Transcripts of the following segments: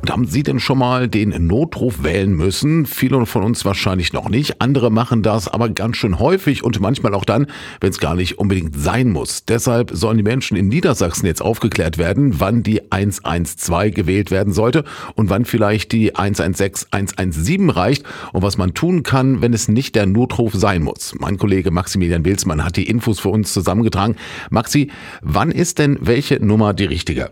Und haben Sie denn schon mal den Notruf wählen müssen? Viele von uns wahrscheinlich noch nicht. Andere machen das aber ganz schön häufig und manchmal auch dann, wenn es gar nicht unbedingt sein muss. Deshalb sollen die Menschen in Niedersachsen jetzt aufgeklärt werden, wann die 112 gewählt werden sollte und wann vielleicht die 116, 117 reicht und was man tun kann, wenn es nicht der Notruf sein muss. Mein Kollege Maximilian Wilsmann hat die Infos für uns zusammengetragen. Maxi, wann ist denn welche Nummer die richtige?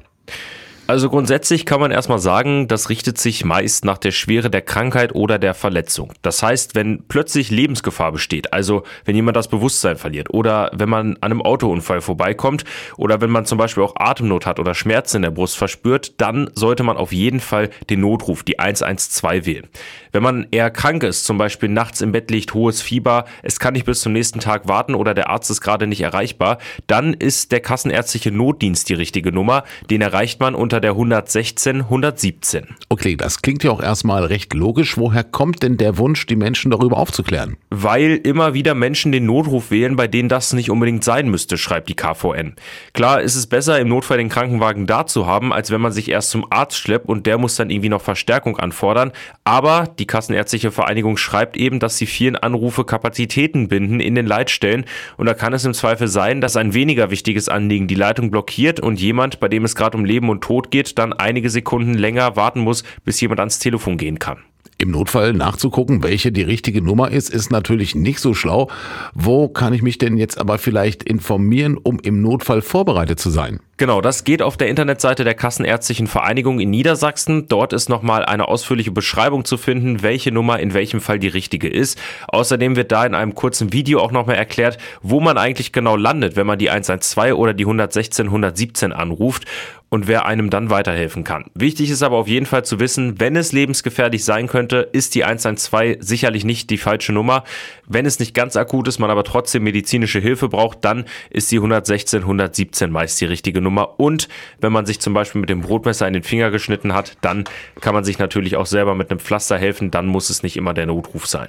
Also grundsätzlich kann man erstmal sagen, das richtet sich meist nach der Schwere der Krankheit oder der Verletzung. Das heißt, wenn plötzlich Lebensgefahr besteht, also wenn jemand das Bewusstsein verliert oder wenn man an einem Autounfall vorbeikommt oder wenn man zum Beispiel auch Atemnot hat oder Schmerzen in der Brust verspürt, dann sollte man auf jeden Fall den Notruf, die 112 wählen. Wenn man eher krank ist, zum Beispiel nachts im Bett liegt, hohes Fieber, es kann nicht bis zum nächsten Tag warten oder der Arzt ist gerade nicht erreichbar, dann ist der kassenärztliche Notdienst die richtige Nummer. Den erreicht man unter unter der 116 117. Okay, das klingt ja auch erstmal recht logisch. Woher kommt denn der Wunsch, die Menschen darüber aufzuklären? Weil immer wieder Menschen den Notruf wählen, bei denen das nicht unbedingt sein müsste, schreibt die KVN. Klar ist es besser, im Notfall den Krankenwagen da zu haben, als wenn man sich erst zum Arzt schleppt und der muss dann irgendwie noch Verstärkung anfordern. Aber die Kassenärztliche Vereinigung schreibt eben, dass sie vielen Anrufe Kapazitäten binden in den Leitstellen und da kann es im Zweifel sein, dass ein weniger wichtiges Anliegen die Leitung blockiert und jemand, bei dem es gerade um Leben und Tod geht, dann einige Sekunden länger warten muss, bis jemand ans Telefon gehen kann. Im Notfall nachzugucken, welche die richtige Nummer ist, ist natürlich nicht so schlau. Wo kann ich mich denn jetzt aber vielleicht informieren, um im Notfall vorbereitet zu sein? Genau, das geht auf der Internetseite der Kassenärztlichen Vereinigung in Niedersachsen. Dort ist nochmal eine ausführliche Beschreibung zu finden, welche Nummer in welchem Fall die richtige ist. Außerdem wird da in einem kurzen Video auch nochmal erklärt, wo man eigentlich genau landet, wenn man die 112 oder die 116 117 anruft und wer einem dann weiterhelfen kann. Wichtig ist aber auf jeden Fall zu wissen, wenn es lebensgefährlich sein könnte, ist die 112 sicherlich nicht die falsche Nummer. Wenn es nicht ganz akut ist, man aber trotzdem medizinische Hilfe braucht, dann ist die 116 117 meist die richtige Nummer. Und wenn man sich zum Beispiel mit dem Brotmesser in den Finger geschnitten hat, dann kann man sich natürlich auch selber mit einem Pflaster helfen. Dann muss es nicht immer der Notruf sein.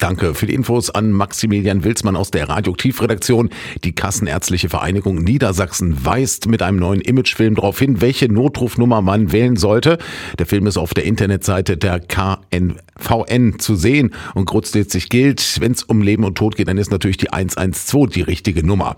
Danke für die Infos an Maximilian Wilsmann aus der Radioaktivredaktion. Die Kassenärztliche Vereinigung Niedersachsen weist mit einem neuen Imagefilm darauf hin, welche Notrufnummer man wählen sollte. Der Film ist auf der Internetseite der KNVN zu sehen und grundsätzlich gilt, wenn es um Leben und Tod geht, dann ist natürlich die 112 die richtige Nummer.